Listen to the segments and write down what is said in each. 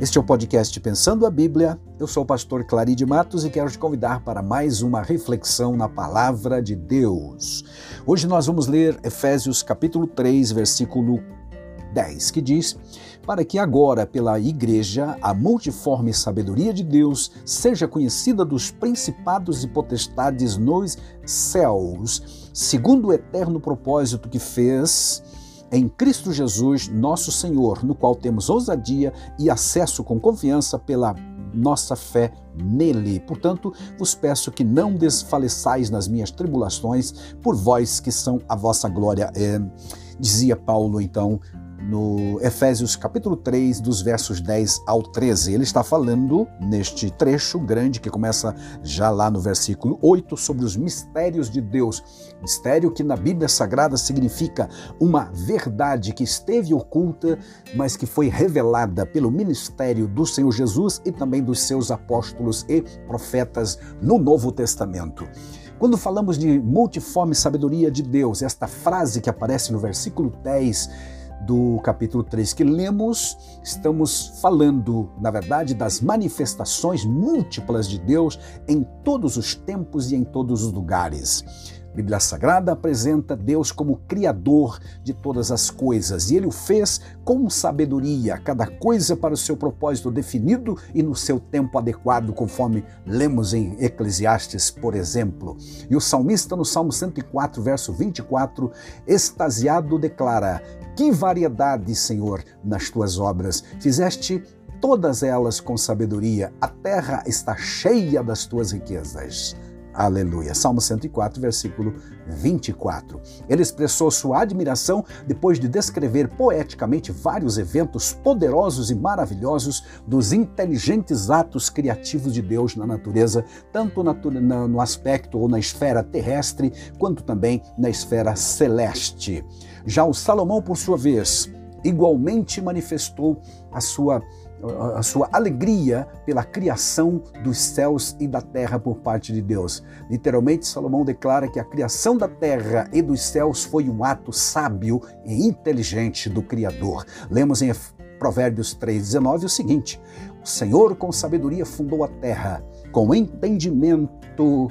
Este é o podcast Pensando a Bíblia. Eu sou o pastor Claride Matos e quero te convidar para mais uma reflexão na palavra de Deus. Hoje nós vamos ler Efésios capítulo 3, versículo 10, que diz: Para que agora, pela igreja, a multiforme sabedoria de Deus seja conhecida dos principados e potestades nos céus, segundo o eterno propósito que fez em Cristo Jesus, nosso Senhor, no qual temos ousadia e acesso com confiança pela nossa fé nele. Portanto, vos peço que não desfaleçais nas minhas tribulações, por vós que são a vossa glória. É, dizia Paulo, então, no Efésios capítulo 3, dos versos 10 ao 13. Ele está falando neste trecho grande que começa já lá no versículo 8 sobre os mistérios de Deus. Mistério que na Bíblia Sagrada significa uma verdade que esteve oculta, mas que foi revelada pelo ministério do Senhor Jesus e também dos seus apóstolos e profetas no Novo Testamento. Quando falamos de multiforme sabedoria de Deus, esta frase que aparece no versículo 10 do capítulo 3 que lemos, estamos falando, na verdade, das manifestações múltiplas de Deus em todos os tempos e em todos os lugares. A Bíblia Sagrada apresenta Deus como Criador de todas as coisas e ele o fez com sabedoria, cada coisa para o seu propósito definido e no seu tempo adequado, conforme lemos em Eclesiastes, por exemplo. E o salmista, no Salmo 104, verso 24, extasiado, declara: Que variedade, Senhor, nas tuas obras! Fizeste todas elas com sabedoria, a terra está cheia das tuas riquezas. Aleluia. Salmo 104, versículo 24. Ele expressou sua admiração depois de descrever poeticamente vários eventos poderosos e maravilhosos dos inteligentes atos criativos de Deus na natureza, tanto no aspecto ou na esfera terrestre, quanto também na esfera celeste. Já o Salomão, por sua vez, igualmente manifestou a sua a sua alegria pela criação dos céus e da terra por parte de Deus. Literalmente, Salomão declara que a criação da terra e dos céus foi um ato sábio e inteligente do Criador. Lemos em Provérbios 3,19 o seguinte: O Senhor com sabedoria fundou a terra, com entendimento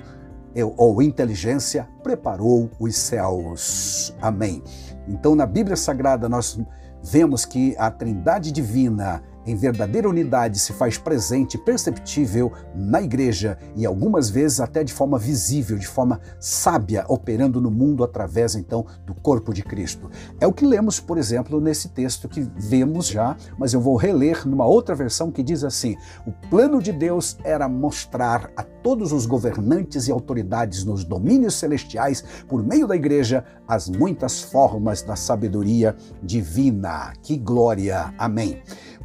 ou inteligência preparou os céus. Amém. Então, na Bíblia Sagrada, nós vemos que a Trindade Divina em verdadeira unidade se faz presente perceptível na igreja e algumas vezes até de forma visível, de forma sábia, operando no mundo através então do corpo de Cristo. É o que lemos, por exemplo, nesse texto que vemos já, mas eu vou reler numa outra versão que diz assim: O plano de Deus era mostrar a todos os governantes e autoridades nos domínios celestiais, por meio da igreja, as muitas formas da sabedoria divina. Que glória! Amém.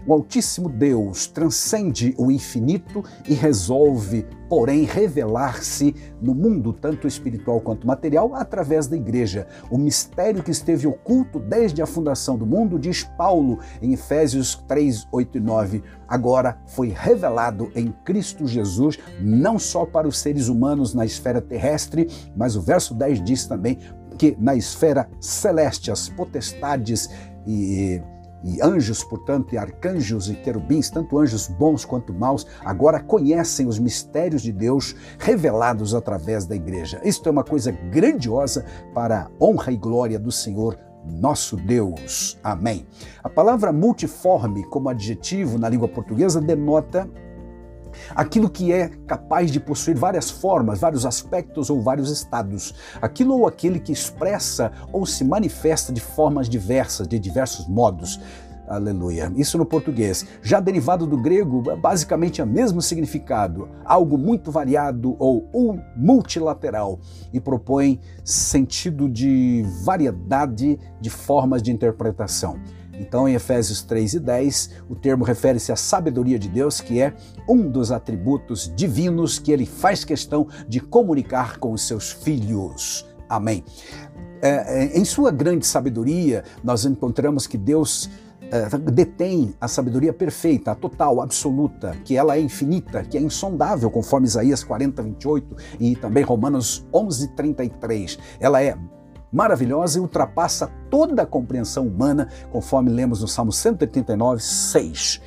O Altíssimo Deus transcende o infinito e resolve, porém, revelar-se no mundo, tanto espiritual quanto material, através da igreja. O mistério que esteve oculto desde a fundação do mundo, diz Paulo em Efésios 3, 8 e 9, agora foi revelado em Cristo Jesus, não só para os seres humanos na esfera terrestre, mas o verso 10 diz também que na esfera celeste, as potestades e e anjos, portanto, e arcanjos e querubins, tanto anjos bons quanto maus, agora conhecem os mistérios de Deus revelados através da igreja. Isto é uma coisa grandiosa para a honra e glória do Senhor nosso Deus. Amém. A palavra multiforme como adjetivo na língua portuguesa denota aquilo que é capaz de possuir várias formas, vários aspectos ou vários estados, aquilo ou aquele que expressa ou se manifesta de formas diversas, de diversos modos. Aleluia. Isso no português. Já derivado do grego, basicamente é o mesmo significado, algo muito variado ou multilateral, e propõe sentido de variedade de formas de interpretação. Então, em Efésios 3 e 10, o termo refere-se à sabedoria de Deus, que é um dos atributos divinos que ele faz questão de comunicar com os seus filhos. Amém. É, é em sua grande sabedoria, nós encontramos que Deus é, detém a sabedoria perfeita, a total, absoluta, que ela é infinita, que é insondável, conforme Isaías 40, 28 e também Romanos 11, 33. Ela é maravilhosa e ultrapassa toda a compreensão humana, conforme lemos no Salmo 189, 6.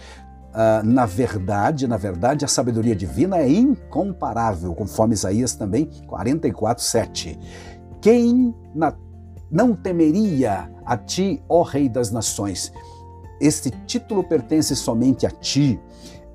Uh, na verdade, na verdade, a sabedoria divina é incomparável, conforme Isaías também 44, 7. Quem na, não temeria a ti, ó Rei das Nações? Este título pertence somente a ti.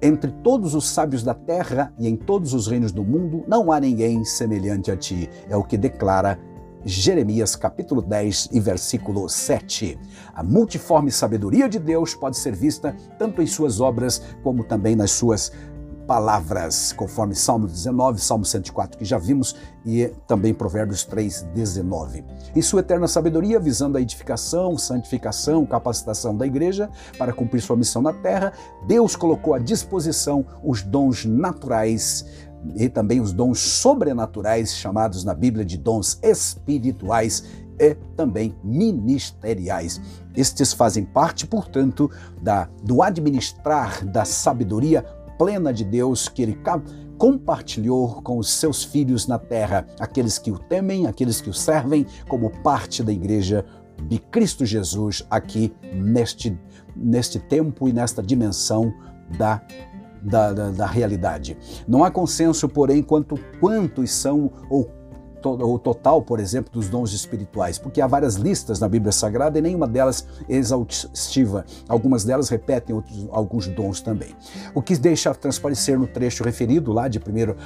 Entre todos os sábios da terra e em todos os reinos do mundo, não há ninguém semelhante a ti. É o que declara Jeremias capítulo 10 e versículo 7. A multiforme sabedoria de Deus pode ser vista tanto em suas obras como também nas suas palavras, conforme Salmo 19, Salmo 104 que já vimos e também Provérbios 3, 19. Em sua eterna sabedoria, visando a edificação, santificação, capacitação da igreja para cumprir sua missão na terra, Deus colocou à disposição os dons naturais e também os dons sobrenaturais, chamados na Bíblia de dons espirituais e também ministeriais. Estes fazem parte, portanto, da, do administrar da sabedoria plena de Deus que ele compartilhou com os seus filhos na terra, aqueles que o temem, aqueles que o servem, como parte da igreja de Cristo Jesus aqui neste, neste tempo e nesta dimensão da da, da, da realidade. Não há consenso, porém, quanto quantos são ou o total, por exemplo, dos dons espirituais, porque há várias listas na Bíblia Sagrada e nenhuma delas é exaustiva. Algumas delas repetem outros, alguns dons também. O que deixa transparecer no trecho referido lá de 1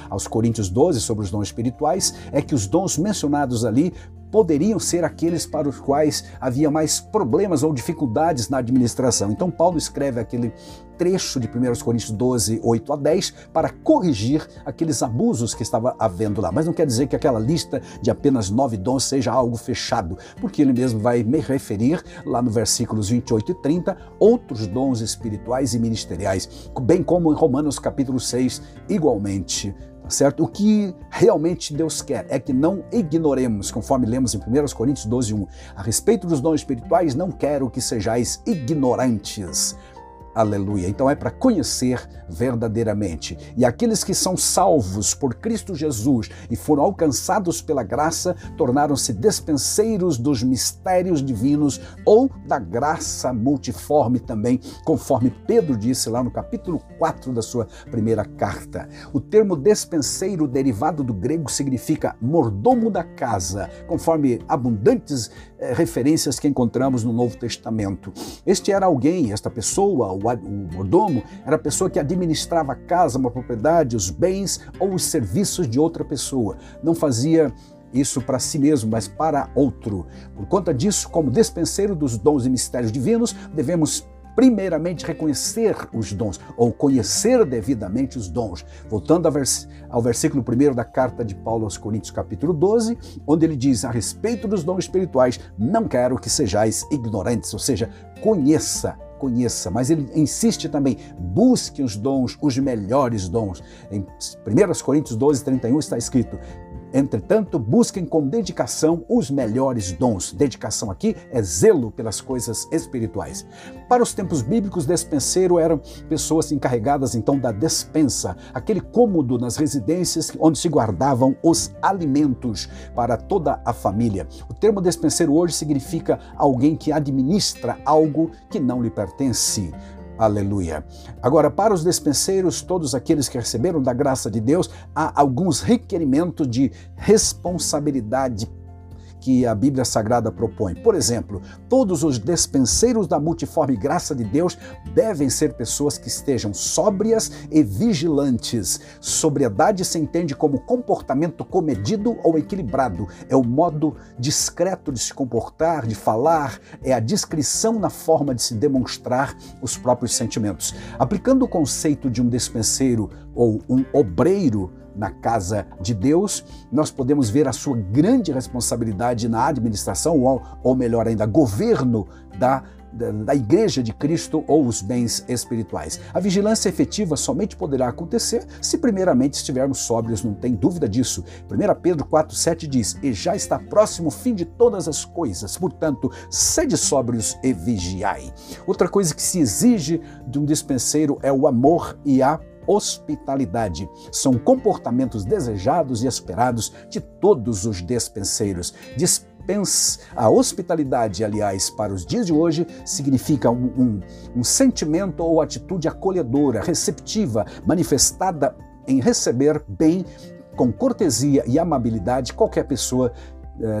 aos Coríntios 12 sobre os dons espirituais é que os dons mencionados ali poderiam ser aqueles para os quais havia mais problemas ou dificuldades na administração. Então, Paulo escreve aquele trecho de 1 Coríntios 12, 8 a 10, para corrigir aqueles abusos que estava havendo lá. Mas não quer dizer que aquela lista de apenas nove dons seja algo fechado, porque ele mesmo vai me referir lá no versículos 28 e 30, outros dons espirituais e ministeriais, bem como em Romanos capítulo 6, igualmente certo? O que realmente Deus quer é que não ignoremos, conforme lemos em 1 Coríntios 12, 1, a respeito dos dons espirituais, não quero que sejais ignorantes. Aleluia. Então é para conhecer verdadeiramente. E aqueles que são salvos por Cristo Jesus e foram alcançados pela graça, tornaram-se despenseiros dos mistérios divinos ou da graça multiforme também, conforme Pedro disse lá no capítulo 4 da sua primeira carta. O termo despenseiro, derivado do grego, significa mordomo da casa, conforme abundantes eh, referências que encontramos no Novo Testamento. Este era alguém, esta pessoa, o, o mordomo, era a pessoa que administrava a casa, uma propriedade, os bens ou os serviços de outra pessoa. Não fazia isso para si mesmo, mas para outro. Por conta disso, como despenseiro dos dons e mistérios divinos, devemos primeiramente reconhecer os dons, ou conhecer devidamente os dons. Voltando ao versículo 1 da carta de Paulo aos Coríntios, capítulo 12, onde ele diz a respeito dos dons espirituais: Não quero que sejais ignorantes, ou seja, conheça conheça, mas ele insiste também, busque os dons, os melhores dons. Em 1 Coríntios 12, 31 está escrito: Entretanto, busquem com dedicação os melhores dons. Dedicação aqui é zelo pelas coisas espirituais. Para os tempos bíblicos, despenseiro eram pessoas encarregadas então da despensa, aquele cômodo nas residências onde se guardavam os alimentos para toda a família. O termo despenseiro hoje significa alguém que administra algo que não lhe pertence. Aleluia. Agora, para os despenseiros, todos aqueles que receberam da graça de Deus, há alguns requerimentos de responsabilidade que a Bíblia Sagrada propõe. Por exemplo, todos os despenseiros da multiforme graça de Deus devem ser pessoas que estejam sóbrias e vigilantes. Sobriedade se entende como comportamento comedido ou equilibrado. É o modo discreto de se comportar, de falar, é a discrição na forma de se demonstrar os próprios sentimentos. Aplicando o conceito de um despenseiro ou um obreiro, na casa de Deus, nós podemos ver a sua grande responsabilidade na administração, ou, ou melhor ainda, governo da, da, Igreja de Cristo ou os bens espirituais. A vigilância efetiva somente poderá acontecer se, primeiramente, estivermos sóbrios, não tem dúvida disso. 1 Pedro 4,7 diz: E já está próximo o fim de todas as coisas, portanto, sede sóbrios e vigiai. Outra coisa que se exige de um dispenseiro é o amor e a hospitalidade. São comportamentos desejados e esperados de todos os despenseiros. a hospitalidade, aliás, para os dias de hoje, significa um, um, um sentimento ou atitude acolhedora, receptiva, manifestada em receber bem com cortesia e amabilidade qualquer pessoa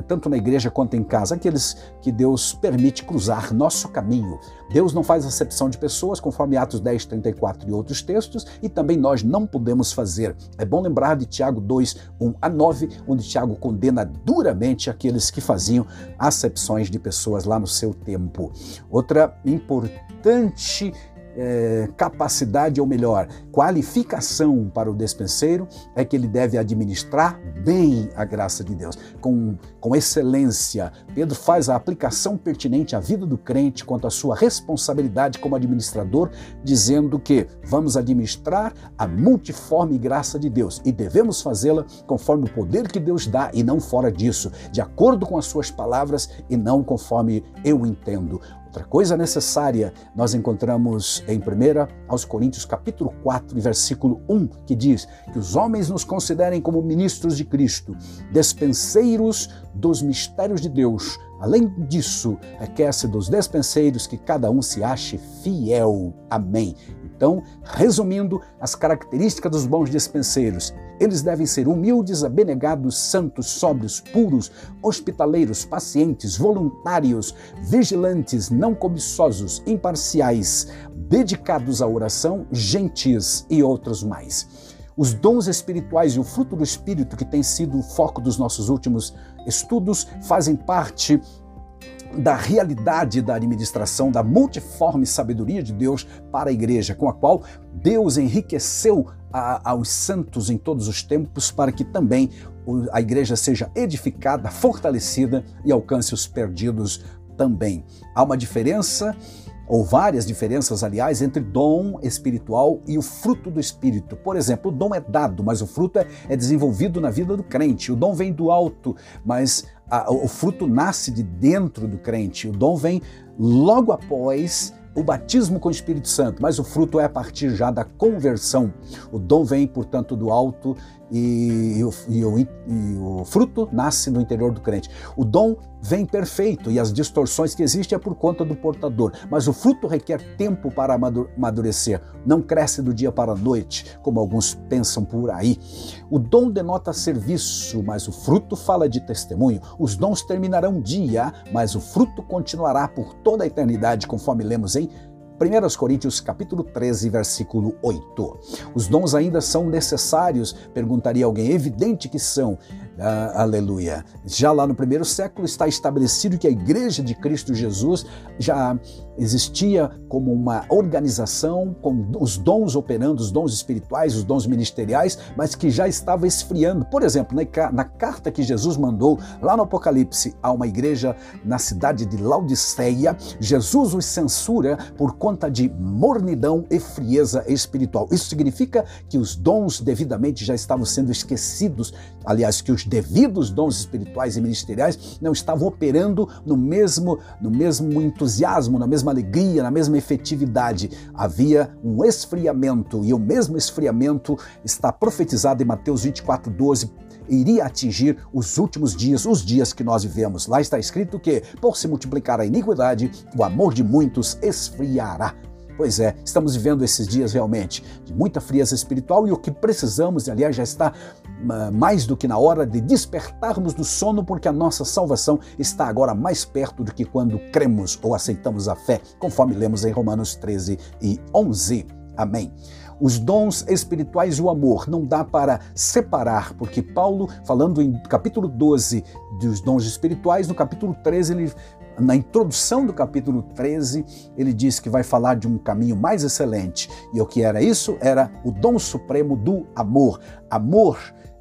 tanto na igreja quanto em casa, aqueles que Deus permite cruzar nosso caminho. Deus não faz acepção de pessoas, conforme Atos 10, 34 e outros textos, e também nós não podemos fazer. É bom lembrar de Tiago 2, 1 a 9, onde Tiago condena duramente aqueles que faziam acepções de pessoas lá no seu tempo. Outra importante é, capacidade, ou melhor, qualificação para o despenseiro é que ele deve administrar bem a graça de Deus, com, com excelência. Pedro faz a aplicação pertinente à vida do crente quanto à sua responsabilidade como administrador, dizendo que vamos administrar a multiforme graça de Deus e devemos fazê-la conforme o poder que Deus dá e não fora disso, de acordo com as suas palavras e não conforme eu entendo. Outra coisa necessária nós encontramos em 1 aos Coríntios capítulo 4, versículo 1, que diz que os homens nos considerem como ministros de Cristo, despenseiros dos mistérios de Deus. Além disso, requer-se dos despenseiros que cada um se ache fiel. Amém. Então, resumindo as características dos bons despenseiros, eles devem ser humildes, abnegados, santos, sóbrios, puros, hospitaleiros, pacientes, voluntários, vigilantes, não cobiçosos, imparciais, dedicados à oração, gentis e outros mais. Os dons espirituais e o fruto do Espírito, que tem sido o foco dos nossos últimos estudos, fazem parte da realidade da administração da multiforme sabedoria de Deus para a igreja, com a qual Deus enriqueceu a, aos santos em todos os tempos para que também a igreja seja edificada, fortalecida e alcance os perdidos também. Há uma diferença ou várias diferenças, aliás, entre dom espiritual e o fruto do Espírito. Por exemplo, o dom é dado, mas o fruto é, é desenvolvido na vida do crente. O dom vem do alto, mas a, o fruto nasce de dentro do crente. O dom vem logo após o batismo com o Espírito Santo, mas o fruto é a partir já da conversão. O dom vem, portanto, do alto e, e, o, e, o, e, o, fruto nasce no interior do crente. O dom vem perfeito e as distorções que existem é por conta do portador, mas o fruto requer tempo para amadurecer, não cresce do dia para a noite, como alguns pensam por aí. O dom denota serviço, mas o fruto fala de testemunho. Os dons terminarão um dia, mas o fruto continuará por toda a eternidade, conforme lemos em 1 Coríntios capítulo 13, versículo 8. Os dons ainda são necessários? Perguntaria alguém. Evidente que são. Ah, aleluia. Já lá no primeiro século está estabelecido que a Igreja de Cristo Jesus já existia como uma organização com os dons operando, os dons espirituais, os dons ministeriais, mas que já estava esfriando. Por exemplo, na carta que Jesus mandou lá no Apocalipse a uma igreja na cidade de Laodiceia, Jesus os censura por conta de mornidão e frieza espiritual. Isso significa que os dons devidamente já estavam sendo esquecidos, aliás, que os devidos dons espirituais e ministeriais não estavam operando no mesmo no mesmo entusiasmo, na mesma alegria, na mesma efetividade. Havia um esfriamento e o mesmo esfriamento está profetizado em Mateus 24, 12 iria atingir os últimos dias, os dias que nós vivemos. Lá está escrito que, por se multiplicar a iniquidade, o amor de muitos esfriará. Pois é, estamos vivendo esses dias realmente de muita frieza espiritual e o que precisamos, aliás já está mais do que na hora de despertarmos do sono, porque a nossa salvação está agora mais perto do que quando cremos ou aceitamos a fé, conforme lemos em Romanos 13 e 11. Amém os dons espirituais e o amor. Não dá para separar, porque Paulo, falando em capítulo 12 dos dons espirituais, no capítulo 13 ele na introdução do capítulo 13, ele diz que vai falar de um caminho mais excelente. E o que era isso? Era o dom supremo do amor. Amor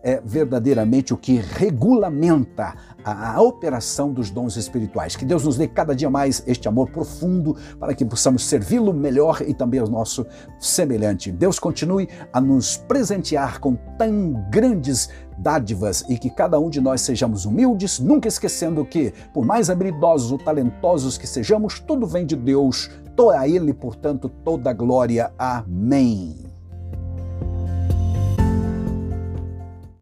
é verdadeiramente o que regulamenta a, a, operação dos dons espirituais. Que Deus nos dê cada dia mais este amor profundo para que possamos servi-lo melhor e também ao nosso semelhante. Deus continue a nos presentear com tão grandes dádivas e que cada um de nós sejamos humildes, nunca esquecendo que, por mais habilidosos ou talentosos que sejamos, tudo vem de Deus. A Ele, portanto, toda a glória. Amém.